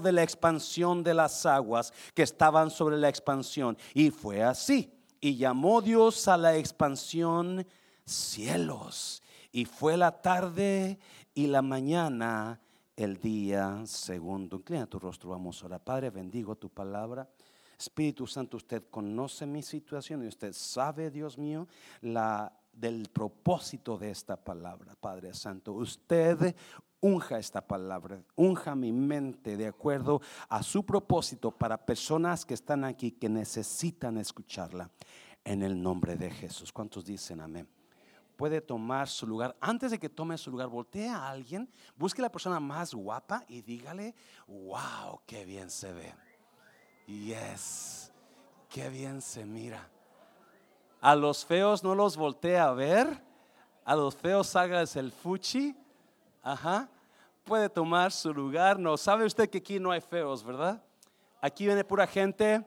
de la expansión de las aguas que estaban sobre la expansión. Y fue así. Y llamó Dios a la expansión cielos. Y fue la tarde y la mañana el día segundo. Inclina tu rostro, vamos ahora. Padre, bendigo tu palabra. Espíritu Santo, usted conoce mi situación y usted sabe, Dios mío, la del propósito de esta palabra, Padre Santo. Usted unja esta palabra, unja mi mente de acuerdo a su propósito para personas que están aquí que necesitan escucharla. En el nombre de Jesús. ¿Cuántos dicen amén? puede tomar su lugar. Antes de que tome su lugar, voltee a alguien, busque la persona más guapa y dígale, wow, qué bien se ve. Yes, qué bien se mira. A los feos no los voltee a ver. A los feos hagas el fuchi. Ajá. Puede tomar su lugar. No, sabe usted que aquí no hay feos, ¿verdad? Aquí viene pura gente.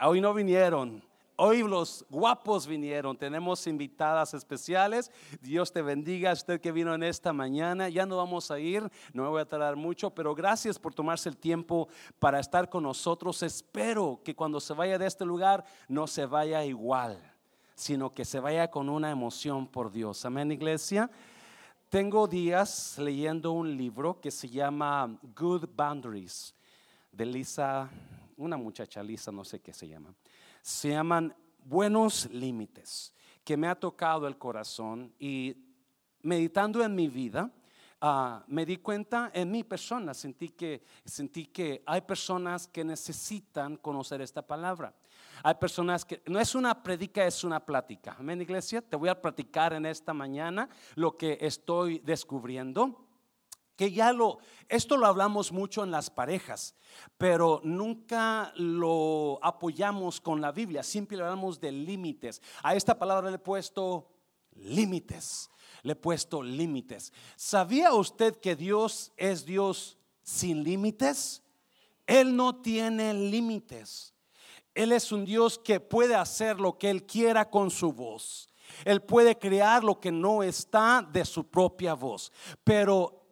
Hoy no vinieron. Hoy los guapos vinieron, tenemos invitadas especiales. Dios te bendiga, usted que vino en esta mañana. Ya no vamos a ir, no me voy a tardar mucho, pero gracias por tomarse el tiempo para estar con nosotros. Espero que cuando se vaya de este lugar no se vaya igual, sino que se vaya con una emoción por Dios. Amén, iglesia. Tengo días leyendo un libro que se llama Good Boundaries de Lisa, una muchacha Lisa, no sé qué se llama se llaman buenos límites, que me ha tocado el corazón y meditando en mi vida, ah, me di cuenta en mi persona, sentí que, sentí que hay personas que necesitan conocer esta palabra. Hay personas que, no es una predica, es una plática. Amén, iglesia. Te voy a platicar en esta mañana lo que estoy descubriendo que ya lo, esto lo hablamos mucho en las parejas, pero nunca lo apoyamos con la Biblia, siempre hablamos de límites. A esta palabra le he puesto límites, le he puesto límites. ¿Sabía usted que Dios es Dios sin límites? Él no tiene límites. Él es un Dios que puede hacer lo que Él quiera con su voz. Él puede crear lo que no está de su propia voz. Pero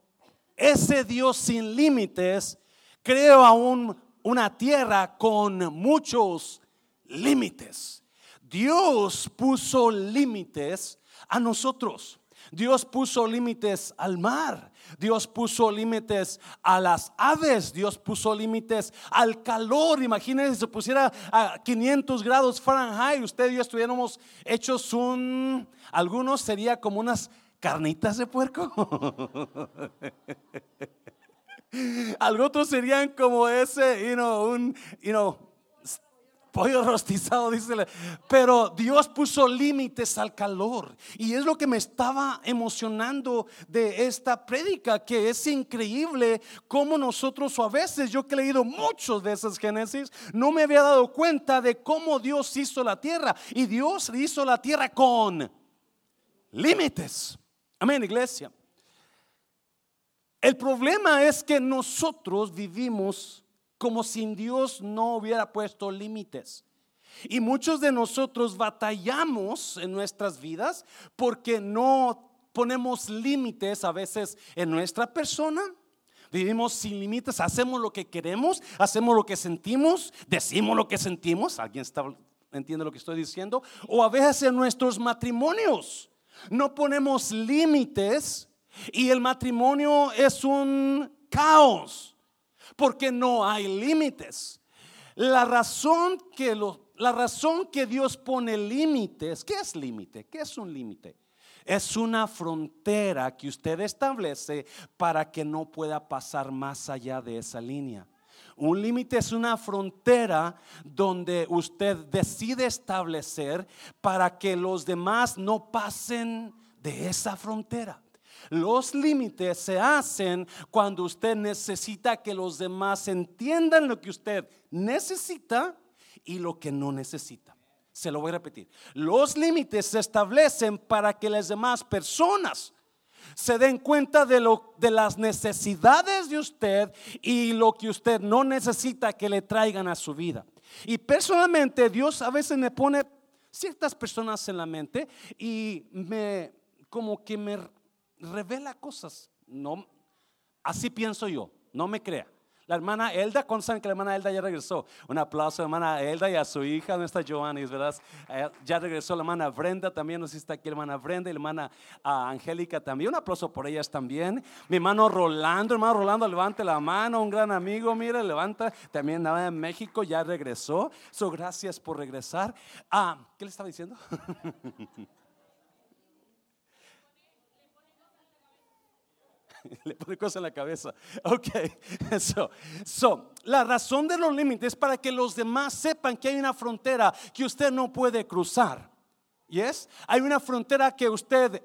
ese Dios sin límites creó aún una tierra con muchos límites. Dios puso límites a nosotros. Dios puso límites al mar. Dios puso límites a las aves. Dios puso límites al calor. Imagínense si se pusiera a 500 grados Fahrenheit. Usted y yo estuviéramos hechos un. Algunos sería como unas carnitas de puerco. Algunos serían como ese, you know, un, you know, pollo rostizado, dice. Pero Dios puso límites al calor. Y es lo que me estaba emocionando de esta prédica, que es increíble cómo nosotros, o a veces yo que he leído muchos de esas Génesis, no me había dado cuenta de cómo Dios hizo la tierra. Y Dios hizo la tierra con límites. Amén, iglesia. El problema es que nosotros vivimos como si Dios no hubiera puesto límites. Y muchos de nosotros batallamos en nuestras vidas porque no ponemos límites a veces en nuestra persona. Vivimos sin límites, hacemos lo que queremos, hacemos lo que sentimos, decimos lo que sentimos. ¿Alguien está, entiende lo que estoy diciendo? O a veces en nuestros matrimonios no ponemos límites y el matrimonio es un caos porque no hay límites. La razón que la razón que Dios pone límites, ¿qué es límite? ¿Qué es un límite? Es una frontera que usted establece para que no pueda pasar más allá de esa línea. Un límite es una frontera donde usted decide establecer para que los demás no pasen de esa frontera. Los límites se hacen cuando usted necesita que los demás entiendan lo que usted necesita y lo que no necesita. Se lo voy a repetir. Los límites se establecen para que las demás personas se den cuenta de, lo, de las necesidades de usted y lo que usted no necesita que le traigan a su vida. Y personalmente Dios a veces me pone ciertas personas en la mente y me como que me revela cosas. No, así pienso yo, no me crea. La hermana Elda, ¿cuántos saben que la hermana Elda ya regresó? Un aplauso a la hermana Elda y a su hija, nuestra Giovanni, ¿verdad? Eh, ya regresó la hermana Brenda también, no sé si está aquí la hermana Brenda y la hermana ah, Angélica también. Un aplauso por ellas también. Mi hermano Rolando, hermano Rolando, levante la mano, un gran amigo, mira, levanta. También nada en México, ya regresó. So, gracias por regresar. Ah, ¿Qué le estaba diciendo? le pone cosas en la cabeza. Ok, so, so, la razón de los límites es para que los demás sepan que hay una frontera que usted no puede cruzar. ¿Yes? Hay una frontera que usted,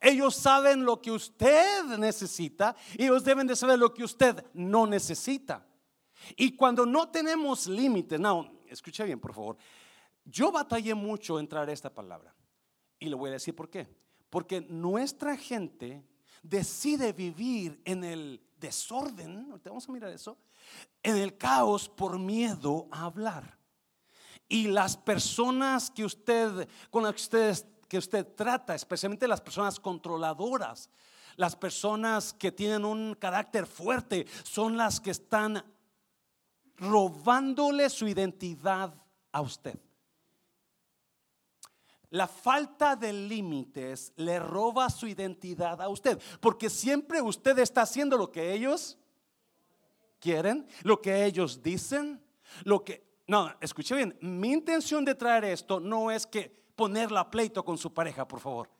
ellos saben lo que usted necesita y ellos deben de saber lo que usted no necesita. Y cuando no tenemos límites, no, escuche bien, por favor. Yo batallé mucho en traer esta palabra. Y le voy a decir por qué. Porque nuestra gente decide vivir en el desorden, vamos a mirar eso, en el caos por miedo a hablar. Y las personas que usted, con las que usted, que usted trata, especialmente las personas controladoras, las personas que tienen un carácter fuerte, son las que están robándole su identidad a usted. La falta de límites le roba su identidad a usted, porque siempre usted está haciendo lo que ellos quieren, lo que ellos dicen, lo que... No, escuche bien, mi intención de traer esto no es que ponerla a pleito con su pareja, por favor.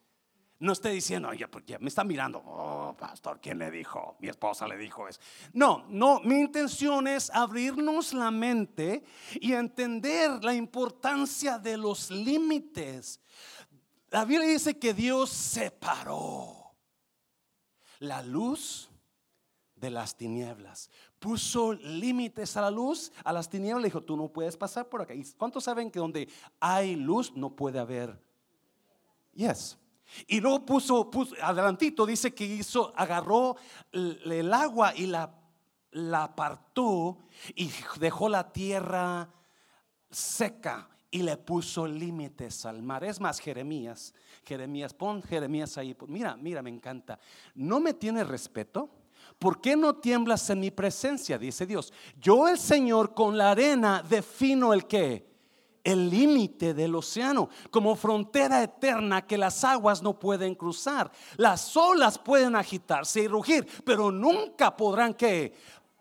No esté diciendo, oye, porque me está mirando, oh, pastor, ¿quién le dijo? Mi esposa le dijo eso. No, no, mi intención es abrirnos la mente y entender la importancia de los límites. La Biblia dice que Dios separó la luz de las tinieblas. Puso límites a la luz, a las tinieblas. Dijo, tú no puedes pasar por acá. ¿Y cuántos saben que donde hay luz no puede haber? Yes. Y luego puso, adelantito, dice que hizo, agarró el, agua y la, la apartó y dejó la tierra seca y le puso límites al mar. Es más, Jeremías, Jeremías, pon Jeremías ahí. Mira, mira, me encanta. ¿No me tiene respeto? ¿Por qué no tiemblas en mi presencia? Dice Dios. Yo el Señor con la arena defino el que el límite del océano, como frontera eterna que las aguas no pueden cruzar. Las olas pueden agitarse y rugir, pero nunca podrán que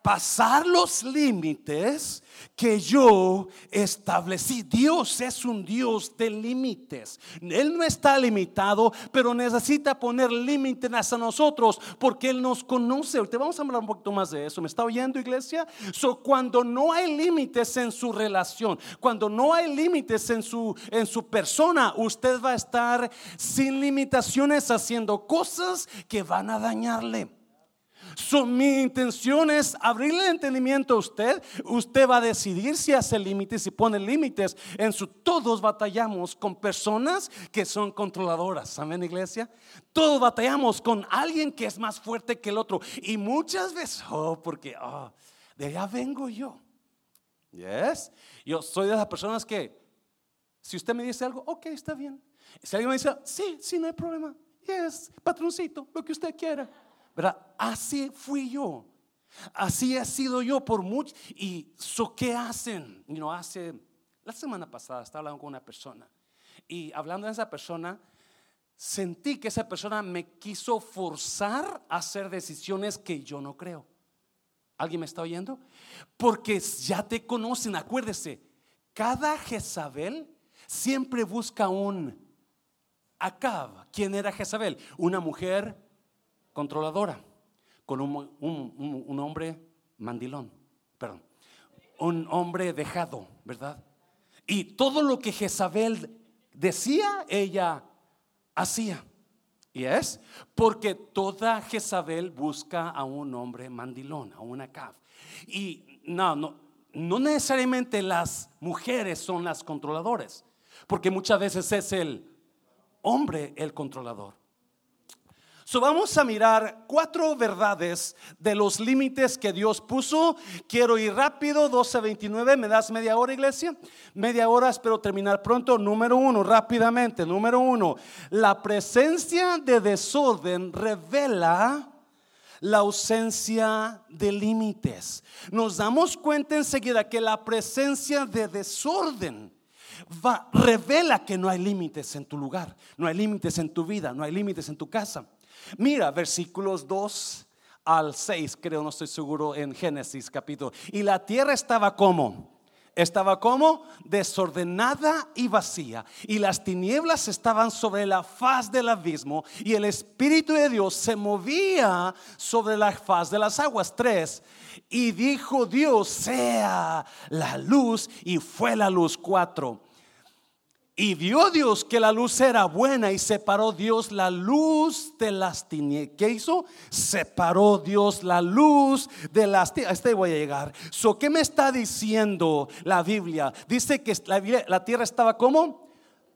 pasar los límites que yo establecí. Dios es un Dios de límites. Él no está limitado, pero necesita poner límites a nosotros porque Él nos conoce. Te vamos a hablar un poquito más de eso. ¿Me está oyendo, iglesia? So, cuando no hay límites en su relación, cuando no hay límites en su, en su persona, usted va a estar sin limitaciones haciendo cosas que van a dañarle. So, mi intención es abrirle el entendimiento a usted. Usted va a decidir si hace límites, si pone límites. En su todos batallamos con personas que son controladoras. Amén, iglesia. Todos batallamos con alguien que es más fuerte que el otro. Y muchas veces, oh, porque oh, de allá vengo yo. Yes. Yo soy de esas personas que, si usted me dice algo, ok, está bien. Si alguien me dice, sí, sí, no hay problema. Yes, patroncito, lo que usted quiera. Así fui yo. Así he sido yo por mucho. ¿Y so, qué hacen? You hace, la semana pasada estaba hablando con una persona. Y hablando de esa persona, sentí que esa persona me quiso forzar a hacer decisiones que yo no creo. ¿Alguien me está oyendo? Porque ya te conocen, acuérdese, cada Jezabel siempre busca un Acab. ¿Quién era Jezabel? Una mujer controladora, con un, hombre mandilón, perdón, un hombre dejado, ¿verdad? Y todo lo que Jezabel decía, ella hacía. ¿Y es? Porque toda Jezabel busca a un hombre mandilón, a una caf. Y no, no, no necesariamente las mujeres son las controladoras, porque muchas veces es el hombre el controlador. So vamos a mirar cuatro verdades de los límites que Dios puso. Quiero ir rápido, 12.29. ¿Me das media hora, iglesia? Media hora, espero terminar pronto. Número uno, rápidamente. Número uno, la presencia de desorden revela la ausencia de límites. Nos damos cuenta enseguida que la presencia de desorden revela que no hay límites en tu lugar, no hay límites en tu vida, no hay límites en tu casa. Mira versículos 2 al 6, creo, no estoy seguro, en Génesis capítulo. Y la tierra estaba como estaba como desordenada y vacía, y las tinieblas estaban sobre la faz del abismo, y el Espíritu de Dios se movía sobre la faz de las aguas. Tres, y dijo Dios, sea la luz, y fue la luz. Cuatro, y vio Dios que la luz era buena y separó Dios la luz de las tinieblas. ¿Qué hizo? Separó Dios la luz de las tinieblas. Este voy a llegar. So, ¿Qué me está diciendo la Biblia? Dice que la, la tierra estaba como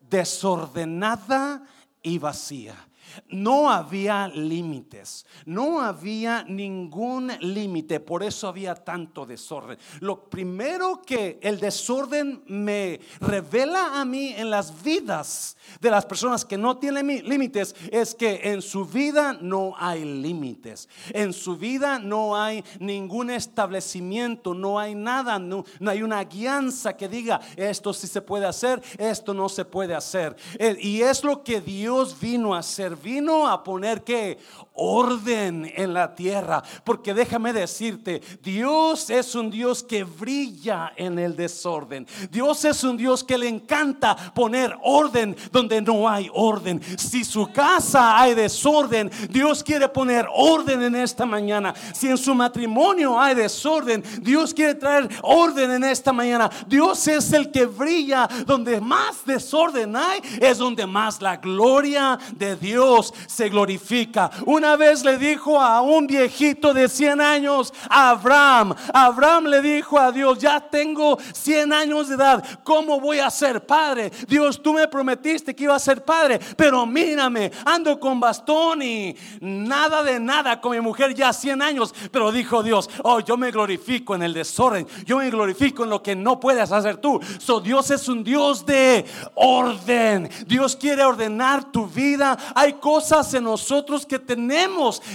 desordenada y vacía. No había límites, no había ningún límite, por eso había tanto desorden. Lo primero que el desorden me revela a mí en las vidas de las personas que no tienen límites es que en su vida no hay límites, en su vida no hay ningún establecimiento, no hay nada, no, hay una guianza que diga esto sí se puede hacer, esto no se puede hacer. Eh, y es lo que Dios vino a hacer vino a poner que orden en la tierra. Porque déjame decirte, Dios es un Dios que brilla en el desorden. Dios es un Dios que le encanta poner orden donde no hay orden. Si su casa hay desorden, Dios quiere poner orden en esta mañana. Si en su matrimonio hay desorden, Dios quiere traer orden en esta mañana. Dios es el que brilla donde más desorden hay, es donde más la gloria de Dios se glorifica. Una vez le dijo a un viejito de 100 años, Abraham, Abraham le dijo a Dios, ya tengo 100 años de edad, ¿cómo voy a ser padre? Dios, tú me prometiste que iba a ser padre, pero mírame, ando con bastón y nada de nada con mi mujer ya 100 años, pero dijo Dios, oh, yo me glorifico en el desorden, yo me glorifico en lo que no puedes hacer tú. So Dios es un Dios de orden. Dios quiere ordenar tu vida. Hay cosas en nosotros que tenemos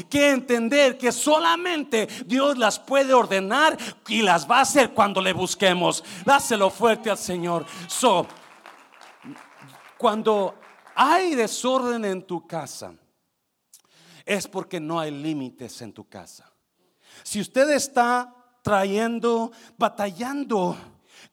que entender que solamente Dios las puede ordenar y las va a hacer cuando le busquemos. Dáselo fuerte al Señor. So, cuando hay desorden en tu casa, es porque no hay límites en tu casa. Si usted está trayendo, batallando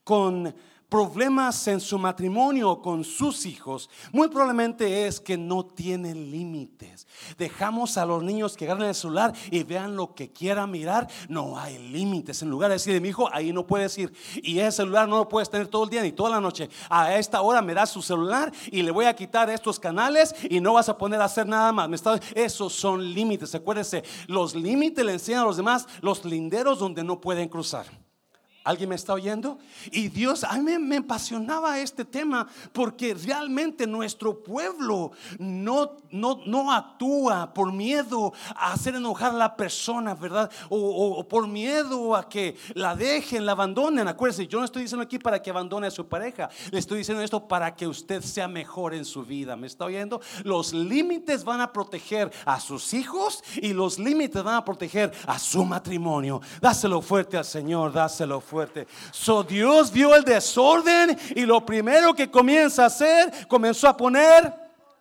con problemas en su matrimonio con sus hijos, muy probablemente es que no tienen límites. Dejamos a los niños que agarren el celular y vean lo que quieran mirar. No hay límites. En lugar de decir, mi hijo, ahí no puedes ir. Y ese celular no lo puedes tener todo el día ni toda la noche. A esta hora me das su celular y le voy a quitar estos canales y no vas a poner a hacer nada más. Esos son límites. Acuérdense, los límites le enseñan a los demás los linderos donde no pueden cruzar. ¿Alguien me está oyendo? Y Dios, a mí me apasionaba este tema porque realmente nuestro pueblo no, no, no actúa por miedo a hacer enojar a la persona, ¿verdad? O, por miedo a que la dejen, la abandonen. Acuérdense, yo no estoy diciendo aquí para que abandone a su pareja, le estoy diciendo esto para que usted sea mejor en su vida. ¿Me está oyendo? Los límites van a proteger a sus hijos y los límites van a proteger a su matrimonio. Dáselo fuerte al Señor, dáselo fuerte fuerte. So Dios vio el desorden y lo primero que comienza a hacer, comenzó a poner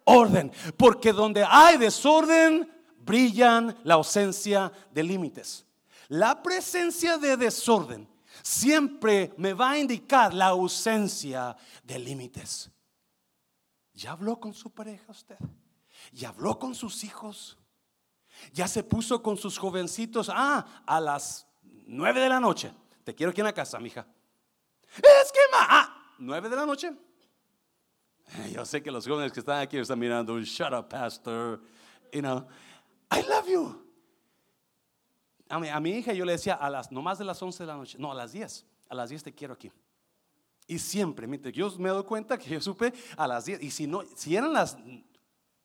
orden. Porque donde hay desorden, brillan la ausencia de límites. La presencia de desorden siempre me va a indicar la ausencia de límites. ¿Ya habló con su pareja usted? ¿Ya habló con sus hijos? ¿Ya se puso con sus jovencitos? Ah, a las nueve de la noche. Te quiero aquí en la casa, mija. Es que ma, ah, nueve de la noche. Yo sé que los jóvenes que están aquí están mirando, shut up, pastor. You know, I love you. A mi, a mi hija yo le decía a las, no más de las once de la noche, no, a las diez. A las diez te quiero aquí. Y siempre, yo me doy cuenta que yo supe a las diez. Y si no, si eran las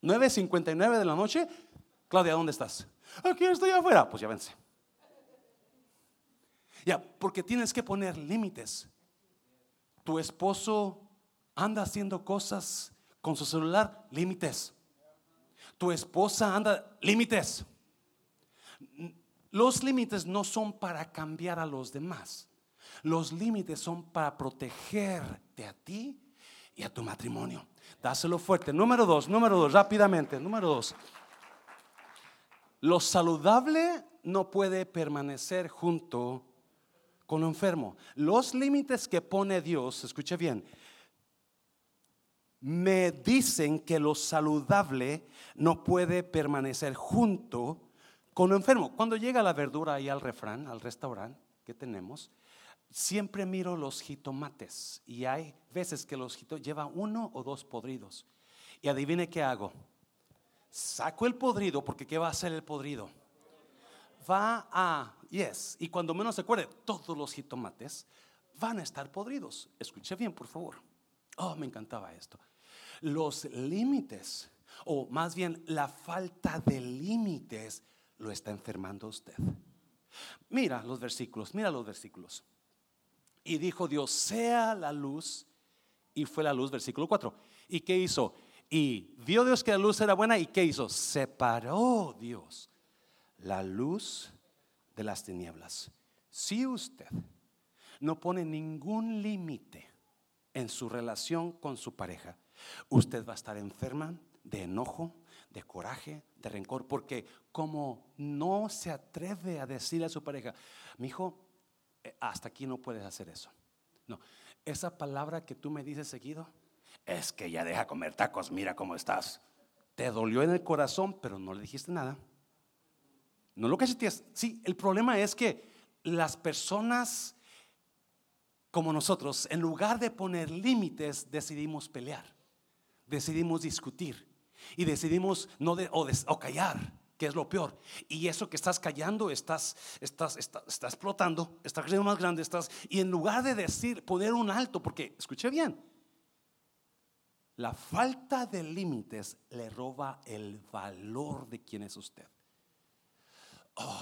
9.59 de la noche, Claudia, ¿dónde estás? Aquí estoy afuera. Pues ya vence. Ya, porque tienes que poner límites. Tu esposo anda haciendo cosas con su celular, límites. Tu esposa anda, límites. Los límites no son para cambiar a los demás. Los límites son para protegerte a ti y a tu matrimonio. Dáselo fuerte. Número dos, número dos, rápidamente. Número dos. Lo saludable no puede permanecer junto con lo enfermo. Los límites que pone Dios, escuche bien, me dicen que lo saludable no puede permanecer junto con lo enfermo. Cuando llega la verdura ahí al refrán, al restaurante que tenemos, siempre miro los jitomates y hay veces que los jitomates llevan uno o dos podridos. Y adivine qué hago. Saco el podrido porque ¿qué va a hacer el podrido? Va a, yes, y cuando menos se acuerde, todos los jitomates van a estar podridos. Escuche bien, por favor. Oh, me encantaba esto. Los límites, o más bien la falta de límites, lo está enfermando usted. Mira los versículos, mira los versículos. Y dijo Dios, sea la luz. Y fue la luz, versículo 4. ¿Y qué hizo? Y vio Dios que la luz era buena. ¿Y qué hizo? Separó Dios la luz de las tinieblas. Si usted no pone ningún límite en su relación con su pareja, usted va a estar enferma de enojo, de coraje, de rencor, porque como no se atreve a decirle a su pareja, mi hijo, eh, hasta aquí no puedes hacer eso. No, esa palabra que tú me dices seguido, es que ya deja comer tacos, mira cómo estás. Te dolió en el corazón, pero no le dijiste nada. No lo que sentías. Sí, el problema es que las personas como nosotros, en lugar de poner límites, decidimos pelear, decidimos discutir y decidimos no o callar que es lo peor. Y eso que estás callando, estás, estás, estás, está explotando, está creciendo más grande, estás, y en lugar de decir, poner un alto, porque, escuche bien, la falta de límites le roba el valor de quién es usted. Oh.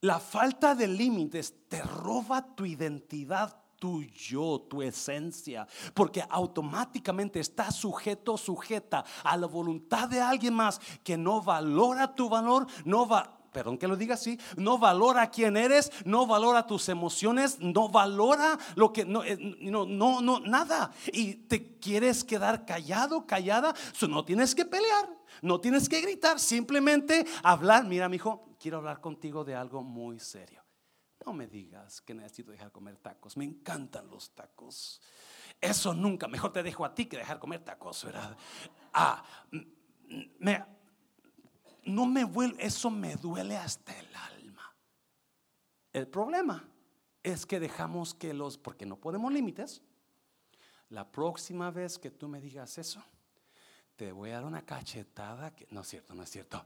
La falta de límites te roba tu identidad tu yo, tu esencia, porque automáticamente estás sujeto, sujeta a la voluntad de alguien más que no valora tu valor, no va, perdón que lo diga así, no valora quién eres, no valora tus emociones, no valora lo que, no, eh, no, no, no nada. Y te quieres quedar callado, callada, no tienes que pelear, no tienes que gritar, simplemente hablar. Mira, mi hijo, quiero hablar contigo de algo muy serio. No me digas que necesito dejar comer tacos. Me encantan los tacos. Eso nunca. Mejor te dejo a ti que dejar comer tacos, ¿verdad? Ah, me, no me vuelve, eso me duele hasta el alma. El problema es que dejamos que los, porque no ponemos límites, la próxima vez que tú me digas eso, te voy a dar una cachetada que no es cierto, no es cierto.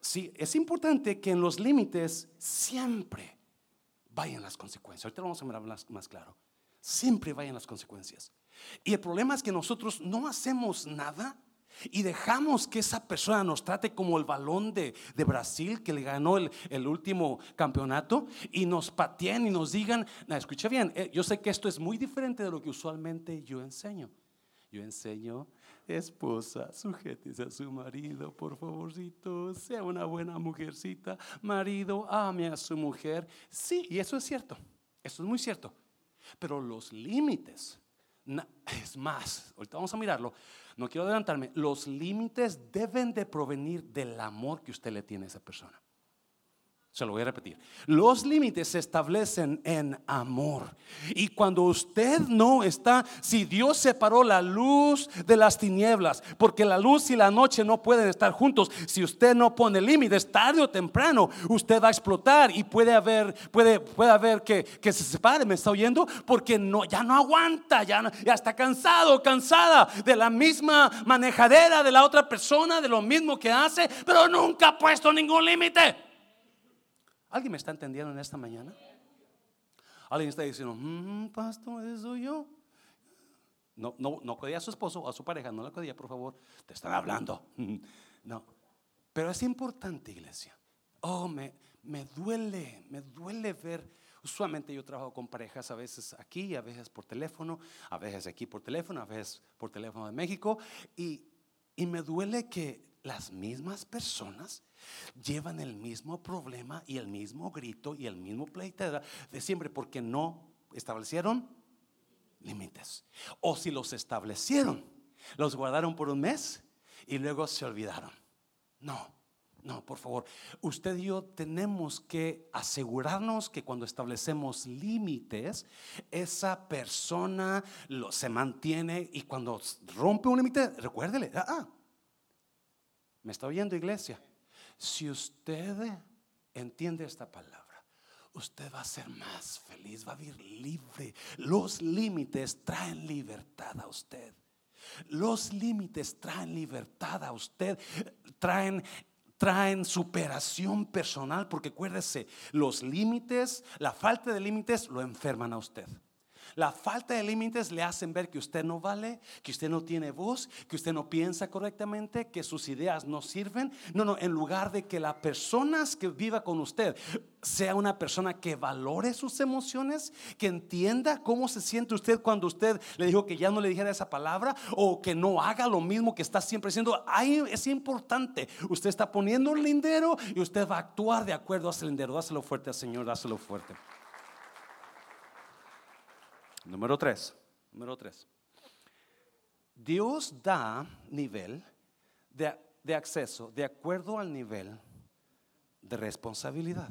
Sí, es importante que en los límites siempre vayan las consecuencias. Ahorita vamos a más, más claro. Siempre vayan las consecuencias. Y el problema es que nosotros no hacemos nada y dejamos que esa persona nos trate como el balón de, Brasil que le ganó el, último campeonato y nos pateen y nos digan, no, escucha bien, eh, yo sé que esto es muy diferente de lo que usualmente yo enseño. Yo enseño Esposa, sujétese a su marido, por favorcito, sea una buena mujercita. Marido, ame a su mujer. Sí, y eso es cierto, eso es muy cierto. Pero los límites, es más, ahorita vamos a mirarlo, no quiero adelantarme, los límites deben de provenir del amor que usted le tiene a esa persona. Se lo voy a repetir. Los límites se establecen en amor. Y cuando usted no está, si Dios separó la luz de las tinieblas, porque la luz y la noche no pueden estar juntos, si usted no pone límites, tarde o temprano, usted va a explotar y puede haber, puede, puede haber que, que se separe, ¿me está oyendo? Porque no, ya no aguanta, ya, ya está cansado, cansada de la misma manejadera de la otra persona, de lo mismo que hace, pero nunca ha puesto ningún límite. ¿Alguien me está entendiendo en esta mañana? Alguien está diciendo, mm, pastor, eso yo. No, no, no a su esposo a su pareja, no la codía, por favor. Te están hablando. No. Pero es importante, iglesia. Oh, me, me duele, me duele ver. Usualmente yo trabajo con parejas a veces aquí, a veces por teléfono, a veces aquí por teléfono, a veces por teléfono de México. Y, y me duele que las mismas personas llevan el mismo problema y el mismo grito y el mismo pleitera de siempre porque no establecieron límites. O si los establecieron, los guardaron por un mes y luego se olvidaron. No, no, por favor. Usted y yo tenemos que asegurarnos que cuando establecemos límites, esa persona se mantiene y cuando rompe un límite, recuérdele, ah, ah, me está oyendo iglesia. Si usted entiende esta palabra, usted va a ser más feliz, va a vivir libre. Los límites traen libertad a usted. Los límites traen libertad a usted, traen traen superación personal, porque acuérdese, los límites, la falta de límites lo enferman a usted. La falta de límites le hacen ver que usted no vale, que usted no tiene voz, que usted no piensa correctamente, que sus ideas no sirven. No, no, en lugar de que la persona que viva con usted sea una persona que valore sus emociones, que entienda cómo se siente usted cuando usted le dijo que ya no le dijera esa palabra o que no haga lo mismo que está siempre haciendo. Ahí es importante. Usted está poniendo un lindero y usted va a actuar de acuerdo a ese lindero. Dáselo fuerte al Señor, dáselo fuerte. Número tres, número tres. Dios da nivel de, de, acceso de acuerdo al nivel de responsabilidad.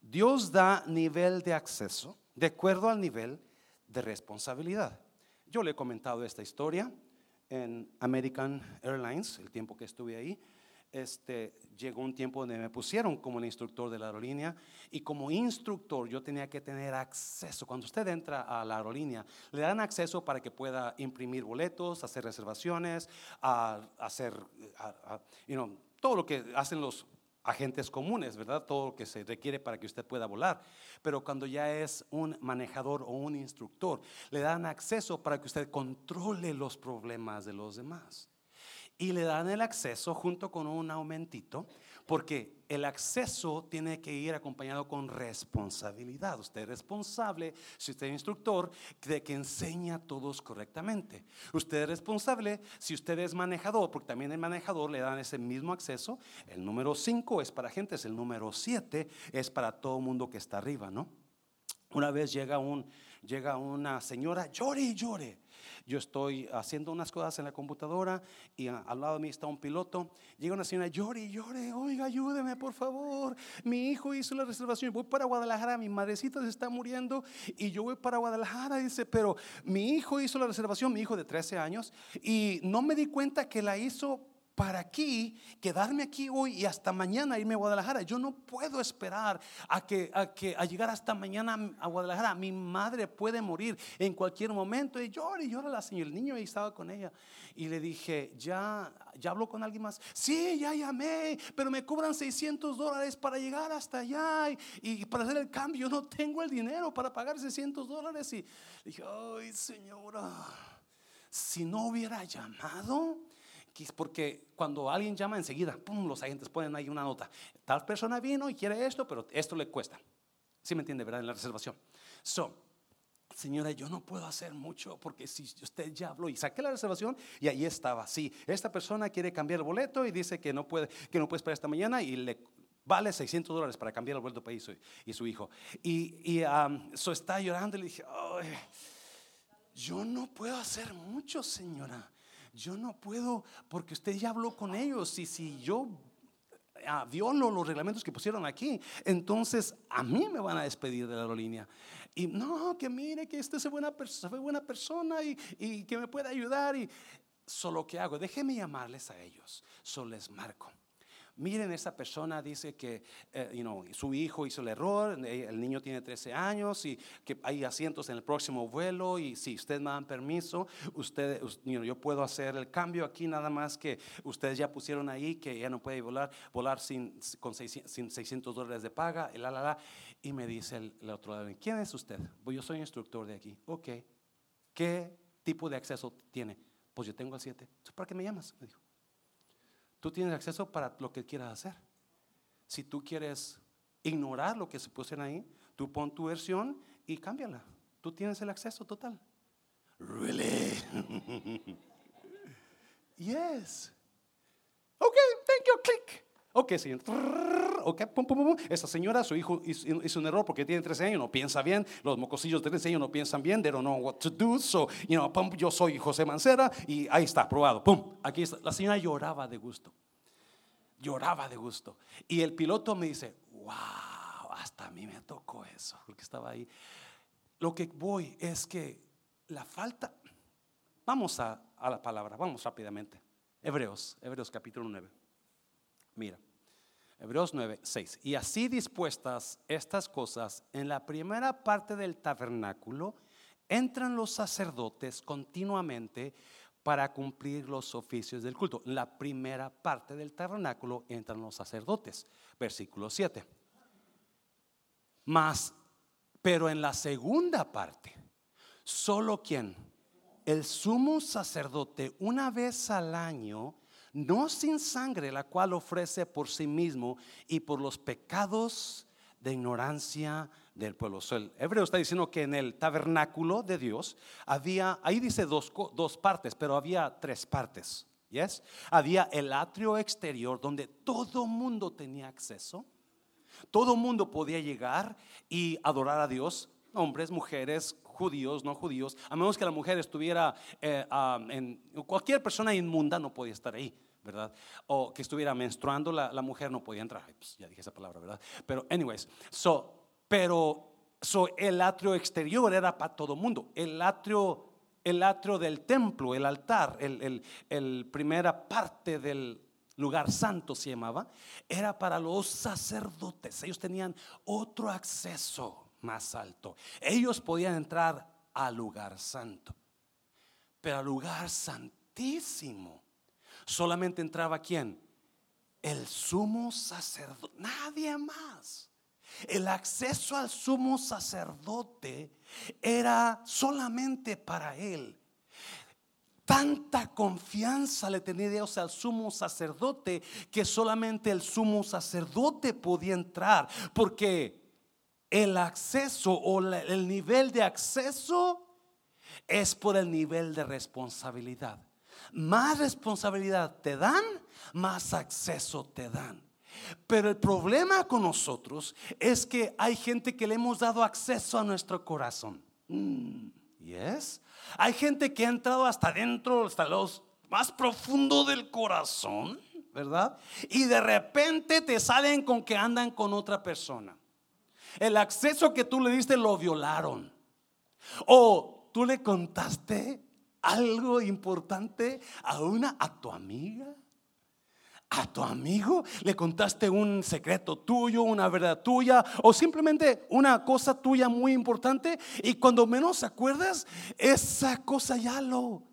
Dios da nivel de acceso de acuerdo al nivel de responsabilidad. Yo le he comentado esta historia en American Airlines, el tiempo que estuve ahí este, llegó un tiempo donde me pusieron como el instructor de la aerolínea y como instructor yo tenía que tener acceso. Cuando usted entra a la aerolínea, le dan acceso para que pueda imprimir boletos, hacer reservaciones, hacer todo lo que hacen los agentes comunes, ¿verdad? Todo lo que se requiere para que usted pueda volar. Pero cuando ya es un manejador o un instructor, le dan acceso para que usted controle los problemas de los demás y le dan el acceso junto con un aumentito, porque el acceso tiene que ir acompañado con responsabilidad. Usted es responsable, si usted es instructor, de que enseña a todos correctamente. Usted es responsable si usted es manejador, porque también el manejador le dan ese mismo acceso. El número 5 es para gente, el número 7 es para todo mundo que está arriba, ¿no? Una vez llega, un, llega una señora, llore y llore yo estoy haciendo unas cosas en la computadora y al lado de mí está un piloto. Llega una señora, llore, llore, oiga, ayúdeme por favor. Mi hijo hizo la reservación, voy para Guadalajara, mi madrecita se está muriendo y yo voy para Guadalajara, dice, pero mi hijo hizo la reservación, mi hijo de 13 años, y no me di cuenta que la hizo para aquí, quedarme aquí hoy y hasta mañana irme a Guadalajara. Yo no puedo esperar a que, a que a llegar hasta mañana a Guadalajara. Mi madre puede morir en cualquier momento. Y llora y llora la señora. El niño ahí estaba con ella. Y le dije, ¿ya, ya habló con alguien más? Sí, ya llamé, pero me cobran 600 dólares para llegar hasta allá y, y para hacer el cambio. Yo no tengo el dinero para pagar 600 dólares. Y dije, ay, señora, si no hubiera llamado porque cuando alguien llama enseguida, pum, los agentes ponen ahí una nota. Tal persona vino y quiere esto, pero esto le cuesta. ¿Sí me entiende, verdad? En la reservación. So, señora, yo no puedo hacer mucho porque si usted ya habló y saqué la reservación y ahí estaba. Sí, esta persona quiere cambiar el boleto y dice que no puede, que no puede esperar esta mañana y le vale 600 dólares para cambiar el boleto para su, y su hijo. Y, y so está llorando y le dije, yo no puedo hacer mucho, señora yo no puedo, porque usted ya habló con ellos y si yo ah, violo los reglamentos que pusieron aquí, entonces a mí me van a despedir de la aerolínea. Y no, que mire que este es buena, fue buena persona y, y que me puede ayudar. Y solo que hago, déjeme llamarles a ellos, solo les marco miren, esa persona dice que eh, su hijo hizo el error, eh, el niño tiene 13 años y que hay asientos en el próximo vuelo y si ustedes me dan permiso, usted, yo puedo hacer el cambio aquí nada más que ustedes ya pusieron ahí que ya no puede volar, volar sin, con 600, dólares de paga, la, la, la. Y me dice el, otro lado, ¿quién es usted? Pues yo soy instructor de aquí. Ok. ¿Qué tipo de acceso tiene? Pues yo tengo el 7. ¿Para qué me llamas? Me dijo. Tú tienes acceso para lo que quieras hacer. Si tú quieres ignorar lo que se puso ahí, tú pon tu versión y cámbiala. Tú tienes el acceso total. Really? yes. Ok, thank you, click. Ok, señor. Ok, pum, pum, pum. Esta señora, su hijo hizo, un error porque tiene 13 años, no piensa bien. Los mocosillos de 13 años no piensan bien. They don't know what to do. So, you know, pum, yo soy José Mancera y ahí está, aprobado. Pum, aquí está. La señora lloraba de gusto. Lloraba de gusto. Y el piloto me dice, wow, hasta a mí me tocó eso, porque estaba ahí. Lo que voy es que la falta, vamos a, a la palabra, vamos rápidamente. Hebreos, Hebreos capítulo 9. Mira, Hebreos 9, 6. Y así dispuestas estas cosas, en la primera parte del tabernáculo entran los sacerdotes continuamente para cumplir los oficios del culto. En la primera parte del tabernáculo entran los sacerdotes. Versículo 7. Más, pero en la segunda parte, solo quien, el sumo sacerdote, una vez al año, no sin sangre, la cual ofrece por sí mismo y por los pecados de ignorancia del pueblo. el hebreo está diciendo que en el tabernáculo de Dios había, ahí dice dos, dos partes, pero había tres partes. Yes? Había el atrio exterior donde todo mundo tenía acceso. Todo mundo podía llegar y adorar a Dios, hombres, mujeres, judíos, no judíos, a menos que la mujer estuviera eh, ah, en cualquier persona inmunda no podía estar ahí. ¿Verdad? O que estuviera menstruando, la, mujer no podía entrar. Pues, ya dije esa palabra, ¿verdad? Pero, anyways, so, pero so, el atrio exterior era para todo mundo. El atrio, el atrio del templo, el altar, el, el primera parte del lugar santo se llamaba, era para los sacerdotes. Ellos tenían otro acceso más alto. Ellos podían entrar al lugar santo, pero al lugar santísimo solamente entraba quién? El sumo sacerdote, nadie más. El acceso al sumo sacerdote era solamente para él. Tanta confianza le tenía Dios al sumo sacerdote que solamente el sumo sacerdote podía entrar. Porque el acceso o el nivel de acceso es por el nivel de responsabilidad más responsabilidad te dan, más acceso te dan. Pero el problema con nosotros es que hay gente que le hemos dado acceso a nuestro corazón. Mm, yes. Hay gente que ha entrado hasta dentro, hasta los más profundo del corazón, ¿verdad? Y de repente te salen con que andan con otra persona. El acceso que tú le diste lo violaron. O tú le contaste algo importante a una, a tu amiga, a tu amigo, le contaste un secreto tuyo, una verdad tuya o simplemente una cosa tuya muy importante y cuando menos acuerdas, esa cosa ya lo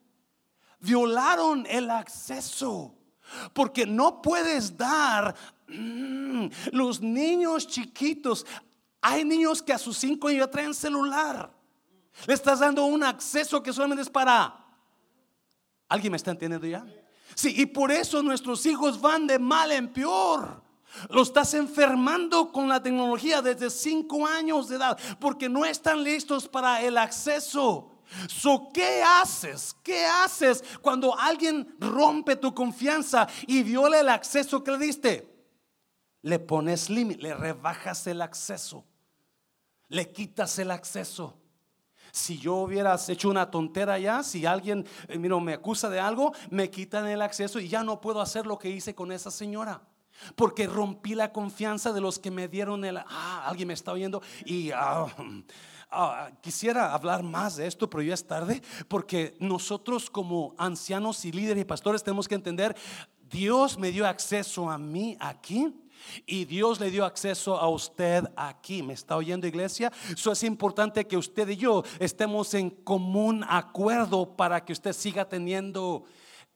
violaron el acceso. Porque no puedes dar mm, los niños chiquitos. Hay niños que a sus cinco años ya traen celular. Le estás dando un acceso que solamente es para ¿Alguien me está entendiendo ya? Sí, y por eso nuestros hijos van de mal en peor. Lo estás enfermando con la tecnología desde cinco años de edad porque no están listos para el acceso. So, ¿Qué haces? ¿Qué haces cuando alguien rompe tu confianza y viola el acceso que le diste? Le pones límite, le rebajas el acceso, le quitas el acceso. Si yo hubieras hecho una tontera ya, si alguien eh, me acusa de algo, me quitan el acceso y ya no puedo hacer lo que hice con esa señora. Porque rompí la confianza de los que me dieron el... Ah, alguien me está oyendo y... Ah, ah, quisiera hablar más de esto, pero ya es tarde, porque nosotros como ancianos y líderes y pastores tenemos que entender, Dios me dio acceso a mí aquí y Dios le dio acceso a usted aquí. ¿Me está oyendo iglesia? Eso es importante que usted y yo estemos en común acuerdo para que usted siga teniendo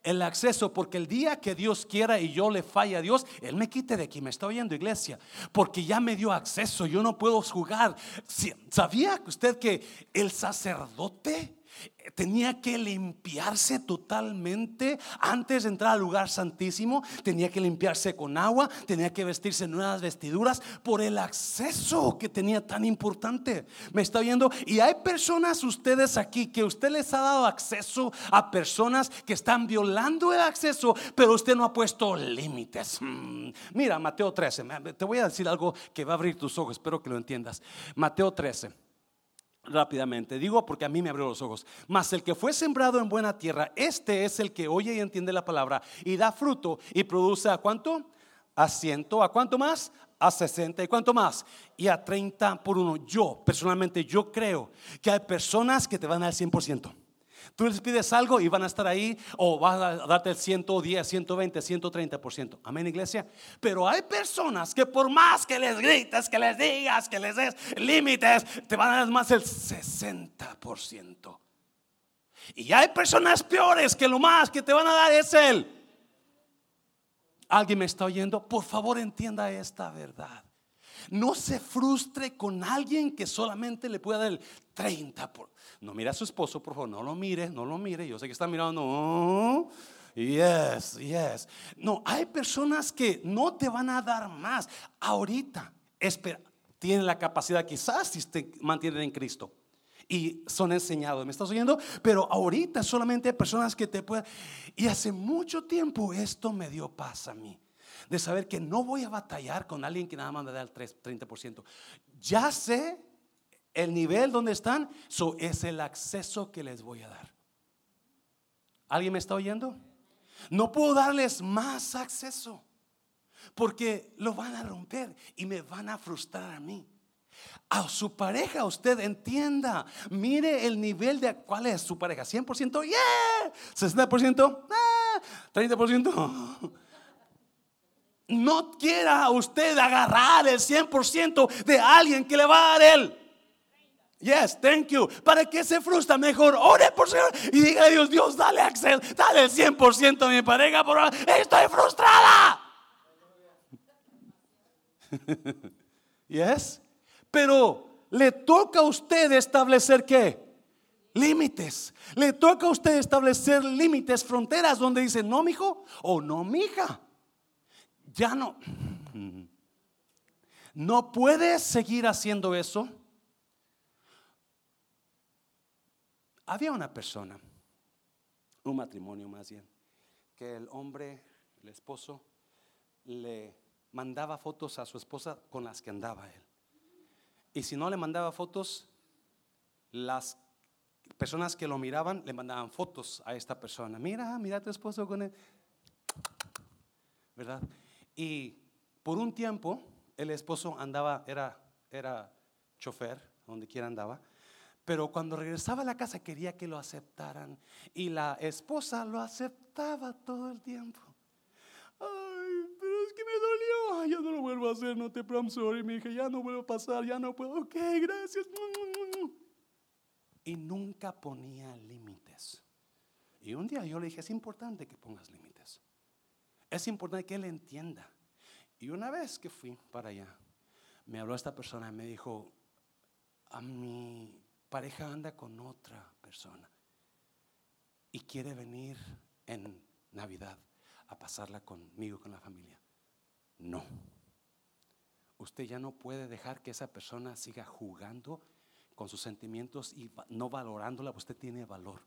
el acceso, porque el día que Dios quiera y yo le falle a Dios, Él me quite de aquí, me está oyendo iglesia, porque ya me dio acceso, yo no puedo jugar. ¿Sabía usted que el sacerdote tenía que limpiarse totalmente antes de entrar al lugar santísimo, tenía que limpiarse con agua, tenía que vestirse en nuevas vestiduras por el acceso que tenía tan importante. ¿Me está viendo? Y hay personas ustedes aquí que usted les ha dado acceso a personas que están violando el acceso, pero usted no ha puesto límites. Hmm. Mira, Mateo 13, te voy a decir algo que va a abrir tus ojos, espero que lo entiendas. Mateo 13 rápidamente. Digo porque a mí me abrió los ojos. Mas el que fue sembrado en buena tierra, este es el que oye y entiende la palabra y da fruto y produce a cuánto? A ciento, ¿a cuánto más? A 60 y cuánto más? Y a 30 por uno. Yo, personalmente, yo creo que hay personas que te van a dar 100%. Tú les pides algo y van a estar ahí o van a darte el 110, 120, 130%. Amén, iglesia. Pero hay personas que por más que les grites, que les digas, que les des límites, te van a dar más el 60%. Y hay personas peores que lo más que te van a dar es el. ¿Alguien me está oyendo? Por favor entienda esta verdad. No se frustre con alguien que solamente le pueda dar el 30%. Por... No mire a su esposo, por favor, no lo mire, no lo mire. Yo sé que está mirando, no. Yes, yes. No, hay personas que no te van a dar más. Ahorita, espera, tienen la capacidad, quizás si te mantienen en Cristo y son enseñados. ¿Me estás oyendo? Pero ahorita solamente hay personas que te pueden. Y hace mucho tiempo esto me dio paz a mí. De saber que no voy a batallar con alguien que nada más me da el 30%. Ya sé el nivel donde están, so es el acceso que les voy a dar. ¿Alguien me está oyendo? No puedo darles más acceso porque lo van a romper y me van a frustrar a mí. A su pareja, usted entienda, mire el nivel de cuál es su pareja: 100%, yeah, 60%, 30%. No quiera usted agarrar el 100% de alguien que le va a dar él. Yes, thank you. ¿Para que se frustra? Mejor ore por Señor y diga a Dios, Dios, dale acceso, dale el 100% a mi pareja, por estoy frustrada. yes, pero le toca a usted establecer qué? Límites. Le toca a usted establecer límites, fronteras donde dice, no, mijo, o no, mija. Ya no. No puedes seguir haciendo eso Había una persona, un matrimonio más bien, que el hombre, el esposo, le mandaba fotos a su esposa con las que andaba él. Y si no le mandaba fotos, las personas que lo miraban le mandaban fotos a esta persona. Mira, mira a tu esposo con él. ¿Verdad? Y por un tiempo el esposo andaba, era, era chofer, donde quiera andaba. Pero cuando regresaba a la casa quería que lo aceptaran. Y la esposa lo aceptaba todo el tiempo. Ay, pero es que me dolió. Ay, ya no lo vuelvo a hacer, no te I'm sorry. Me dije, ya no vuelvo a pasar, ya no puedo. Ok, gracias. Y nunca ponía límites. Y un día yo le dije, es importante que pongas límites. Es importante que él entienda. Y una vez que fui para allá, me habló esta persona y me dijo, a mí pareja anda con otra persona y quiere venir en Navidad a pasarla conmigo, con la familia. No. Usted ya no puede dejar que esa persona siga jugando con sus sentimientos y no valorándola. Usted tiene valor.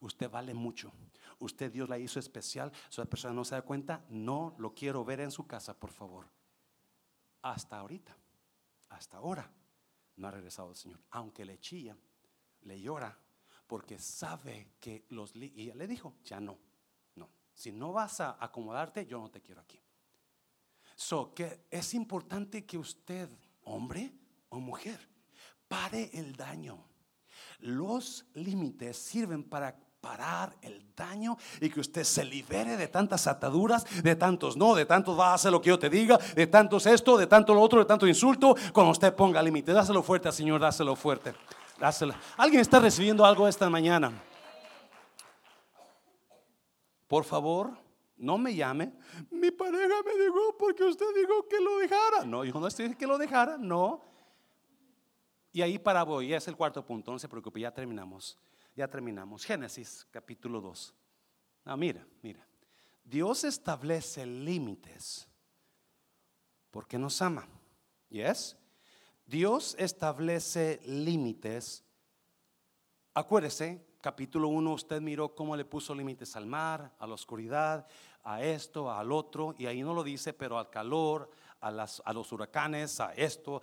Usted vale mucho. Usted Dios la hizo especial. Si esa persona no se da cuenta, no lo quiero ver en su casa, por favor. Hasta ahorita. Hasta ahora no ha regresado el Señor. Aunque le chilla, le llora, porque sabe que los... Y le dijo, ya no, no. Si no vas a acomodarte, yo no te quiero aquí. So, que es importante que usted, hombre o mujer, pare el daño. Los límites sirven para parar el daño y que usted se libere de tantas ataduras, de tantos no, de tantos va a hacer lo que yo te diga, de tantos esto, de tanto lo otro, de tanto insulto. Cuando usted ponga límites, dáselo fuerte al Señor, dáselo fuerte. Dáselo. ¿Alguien está recibiendo algo esta mañana? Por favor, no me llame. Mi pareja me dijo porque usted dijo que lo dejara. No, yo no estoy que lo dejara, no. Y ahí para voy, ya es el cuarto punto, no se preocupe, ya terminamos. Ya terminamos. Génesis capítulo 2. Ah, mira, mira. Dios establece límites porque nos ama. ¿Yes? Dios establece límites. Acuérdese, capítulo 1, usted miró cómo le puso límites al mar, a la oscuridad, a esto, al otro, y ahí no lo dice, pero al calor, a, las, a los huracanes, a esto,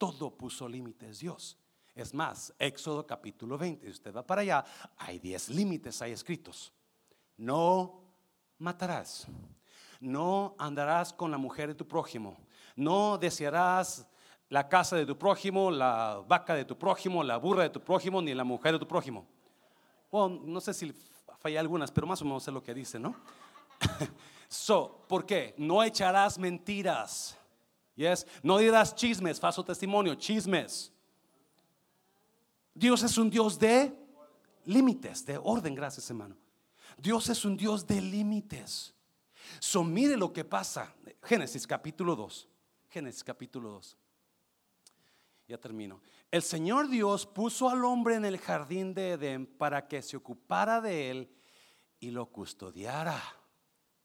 todo puso límites Dios. Es más, Éxodo capítulo 20, si usted va para allá, hay 10 límites ahí escritos. No matarás. No andarás con la mujer de tu prójimo. No desearás la casa de tu prójimo, la vaca de tu prójimo, la burra de tu prójimo, ni la mujer de tu prójimo. Bueno, no sé si falla algunas, pero más o menos sé lo que dice, ¿no? so, ¿por qué? No echarás mentiras. Yes, no dirás chismes, falso testimonio, chismes. Dios es un Dios de límites, de orden, gracias hermano. Dios es un Dios de límites. So, mire lo que pasa. Génesis capítulo 2. Génesis capítulo 2. Ya termino. El Señor Dios puso al hombre en el jardín de Edén para que se ocupara de él y lo custodiara.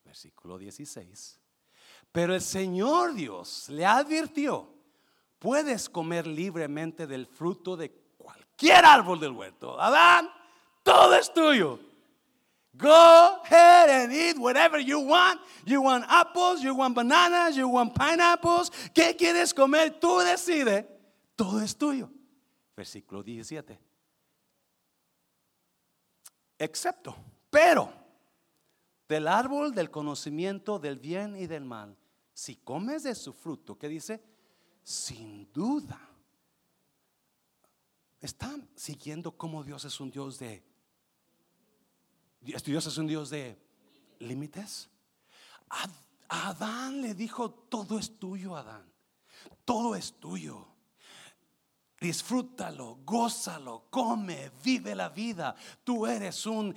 Versículo 16. Pero el Señor Dios le advirtió, puedes comer libremente del fruto de cualquier árbol del huerto. Adán, todo es tuyo. Go ahead and eat whatever you want. You want apples, you want bananas, you want pineapples. ¿Qué quieres comer? Tú decides. Todo es tuyo. Versículo 17. Excepto, pero del árbol del conocimiento del bien y del mal, si comes de su fruto, ¿qué dice? Sin duda. Están siguiendo como Dios es un Dios de Dios es un Dios de límites. Adán le dijo, todo es tuyo, Adán. Todo es tuyo. Disfrútalo, gózalo, come, vive la vida. Tú eres un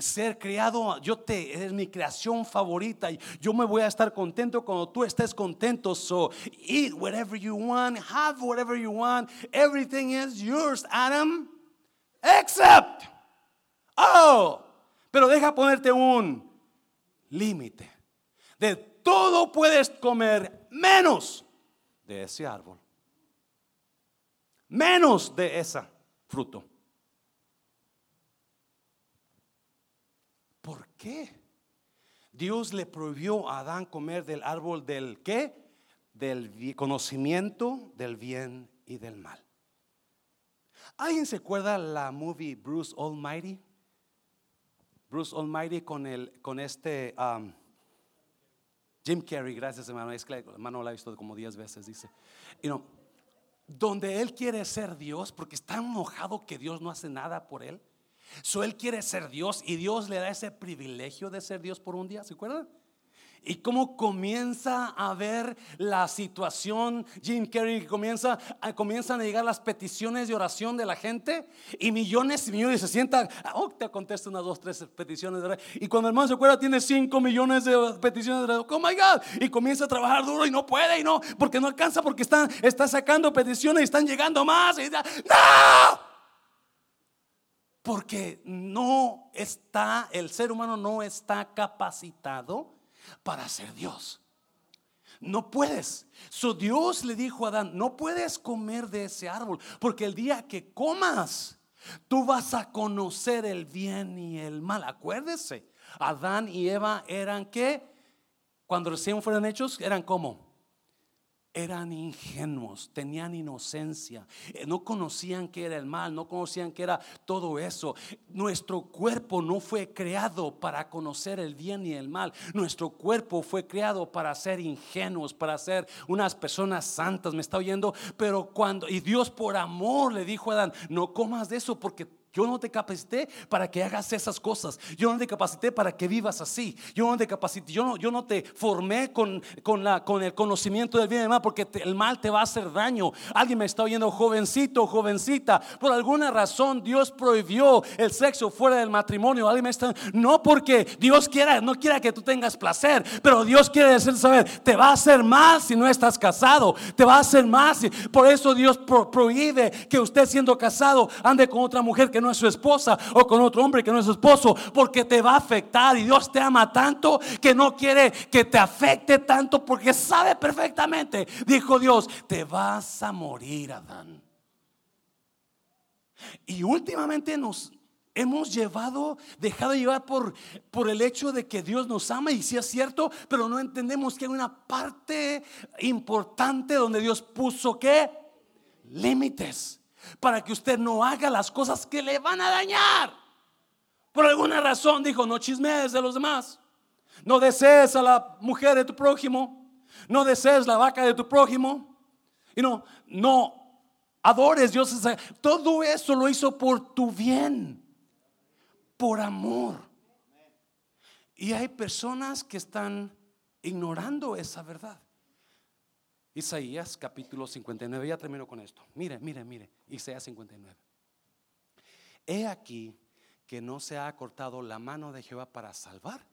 ser creado, yo te eres mi creación favorita y yo me voy a estar contento cuando tú estés contento. So eat whatever you want, have whatever you want. Everything is yours, Adam, except oh pero deja ponerte un límite. De todo puedes comer menos de ese árbol. Menos de ese fruto. ¿Por qué? Dios le prohibió a Adán comer del árbol del qué? Del conocimiento del bien y del mal. ¿Alguien se acuerda la movie Bruce Almighty? Bruce Almighty con, el, con este um, Jim Carrey, gracias hermano, es que hermano lo ha visto como 10 veces, dice. You donde él quiere ser Dios porque está enojado que Dios no hace nada por él. So él quiere ser Dios y Dios le da ese privilegio de ser Dios por un día, ¿se acuerdan? y cómo comienza a ver la situación. Jim Carrey comienza, comienzan a llegar las peticiones de oración de la gente y millones y millones se sientan. Oh, te contesta unas dos, tres peticiones de Y cuando el hermano se acuerda, tiene cinco millones de peticiones de Oh my God. Y comienza a trabajar duro y no puede y no, porque no alcanza, porque está, está sacando peticiones y están llegando más. Y ¡No! Porque no está, el ser humano no está capacitado para ser Dios. No puedes. Su Dios le dijo a Adán, no puedes comer de ese árbol, porque el día que comas, tú vas a conocer el bien y el mal. Acuérdese, Adán y Eva eran que, cuando recién fueron hechos, eran como eran ingenuos, tenían inocencia, eh, no conocían que era el mal, no conocían que era todo eso. Nuestro cuerpo no fue creado para conocer el bien y el mal. Nuestro cuerpo fue creado para ser ingenuos, para ser unas personas santas. ¿Me está oyendo? Pero cuando, y Dios por amor le dijo a Adán, no comas de eso porque yo no te capacité para que hagas esas cosas. Yo no te capacité para que vivas así. Yo no te capacité, yo no, yo no te formé con, con, la, con el conocimiento del bien y del mal porque el mal te va a hacer daño. Alguien me está oyendo, jovencito, jovencita. Por alguna razón Dios prohibió el sexo fuera del matrimonio. Alguien me está, no porque Dios quiera, no quiera que tú tengas placer, pero Dios quiere decir, saber, te va a hacer más si no estás casado. Te va a hacer más. Por eso Dios prohíbe que usted siendo casado ande con otra mujer que no es su esposa o con otro hombre que no es su esposo, porque te va a afectar y Dios te ama tanto que no quiere que te afecte tanto porque sabe perfectamente, dijo Dios, te vas a morir, Adán. Y últimamente nos hemos llevado, dejado llevar por, por el hecho de que Dios nos ama y si es cierto, pero no entendemos que hay una parte importante donde Dios puso que límites para que usted no haga las cosas que le van a dañar. Por alguna razón dijo, no chismees de los demás. No desees a la mujer de tu prójimo. No desees la vaca de tu prójimo. Y no, no adores Dios. Todo eso lo hizo por tu bien por amor. Y hay personas que están ignorando esa verdad. Isaías capítulo 59, ya termino con esto. Mire, mire, mire, Isaías 59. He aquí que no se ha cortado la mano de Jehová para salvar,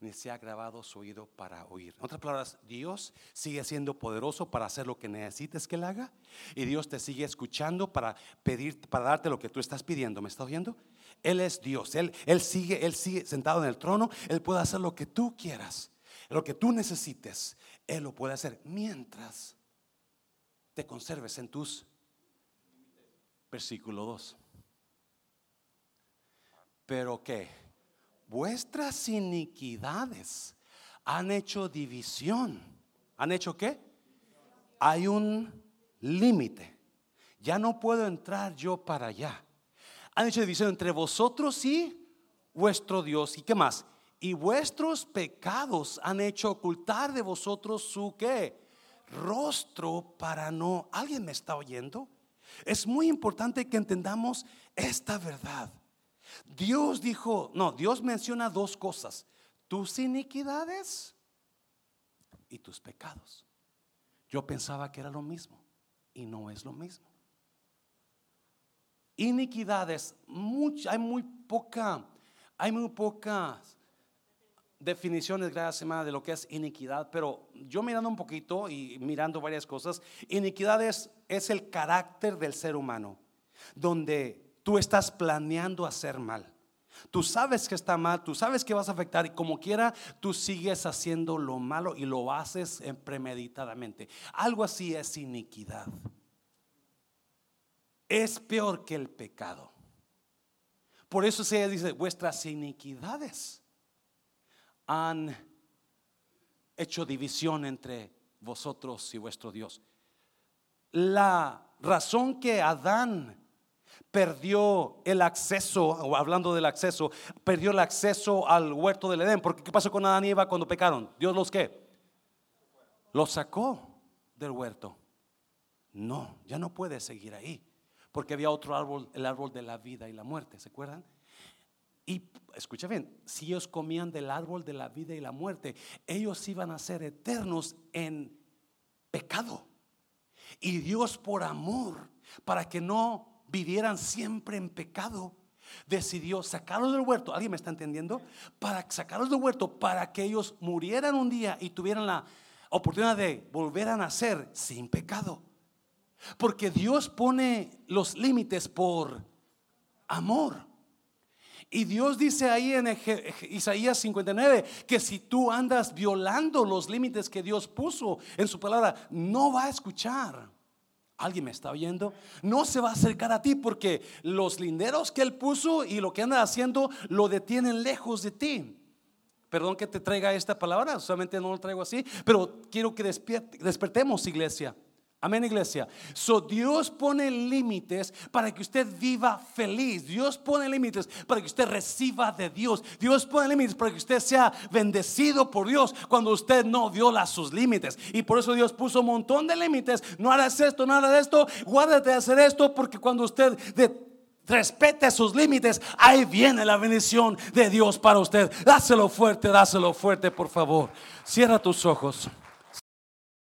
ni se ha grabado su oído para oír. En otras palabras, Dios sigue siendo poderoso para hacer lo que necesites que él haga y Dios te sigue escuchando para pedir, para darte lo que tú estás pidiendo. ¿Me estás oyendo? Él es Dios. Él, él, sigue, él sigue sentado en el trono. Él puede hacer lo que tú quieras. Lo que tú necesites. Él lo puede hacer mientras te conserves en tus. Versículo 2. Pero que vuestras iniquidades han hecho división. ¿Han hecho qué? Hay un límite. Ya no puedo entrar yo para allá han hecho división entre vosotros y vuestro Dios. ¿Y qué más? Y vuestros pecados han hecho ocultar de vosotros su qué? Rostro para no. ¿Alguien me está oyendo? Es muy importante que entendamos esta verdad. Dios dijo, no, Dios menciona dos cosas, tus iniquidades y tus pecados. Yo pensaba que era lo mismo y no es lo mismo iniquidades, hay muy poca, hay muy pocas definiciones, gracias semana, de lo que es iniquidad, pero yo mirando un poquito y mirando varias cosas, iniquidad es, es el carácter del ser humano, donde tú estás planeando hacer mal. Tú sabes que está mal, tú sabes que vas a afectar y como quiera, tú sigues haciendo lo malo y lo haces premeditadamente. Algo así es iniquidad es peor que el pecado. Por eso se dice, vuestras iniquidades han hecho división entre vosotros y vuestro Dios. La razón que Adán perdió el acceso, hablando del acceso, perdió el acceso al huerto del Edén, porque ¿qué pasó con Adán y Eva cuando pecaron? Dios los qué? Los sacó del huerto. No, ya no puede seguir ahí porque había otro árbol, el árbol de la vida y la muerte, ¿se acuerdan? Y escucha bien, si ellos comían del árbol de la vida y la muerte, ellos iban a ser eternos en pecado. Y Dios por amor, para que no vivieran siempre en pecado, decidió sacarlos del huerto. ¿Alguien me está entendiendo? Para sacarlos del huerto, para que ellos murieran un día y tuvieran la oportunidad de volver a nacer sin pecado. Porque Dios pone los límites por amor. Y Dios dice ahí en Isaías 59 que si tú andas violando los límites que Dios puso en su palabra, no va a escuchar. ¿Alguien me está oyendo? No se va a acercar a ti porque los linderos que Él puso y lo que anda haciendo lo detienen lejos de ti. Perdón que te traiga esta palabra, solamente no lo traigo así, pero quiero que despertemos, iglesia. Amén, iglesia. So Dios pone límites para que usted viva feliz. Dios pone límites para que usted reciba de Dios. Dios pone límites para que usted sea bendecido por Dios cuando usted no viola sus límites. Y por eso Dios puso un montón de límites. No harás esto, no harás esto. Guárdate de hacer esto porque cuando usted respete sus límites, ahí viene la bendición de Dios para usted. Dáselo fuerte, dáselo fuerte, por favor. Cierra tus ojos.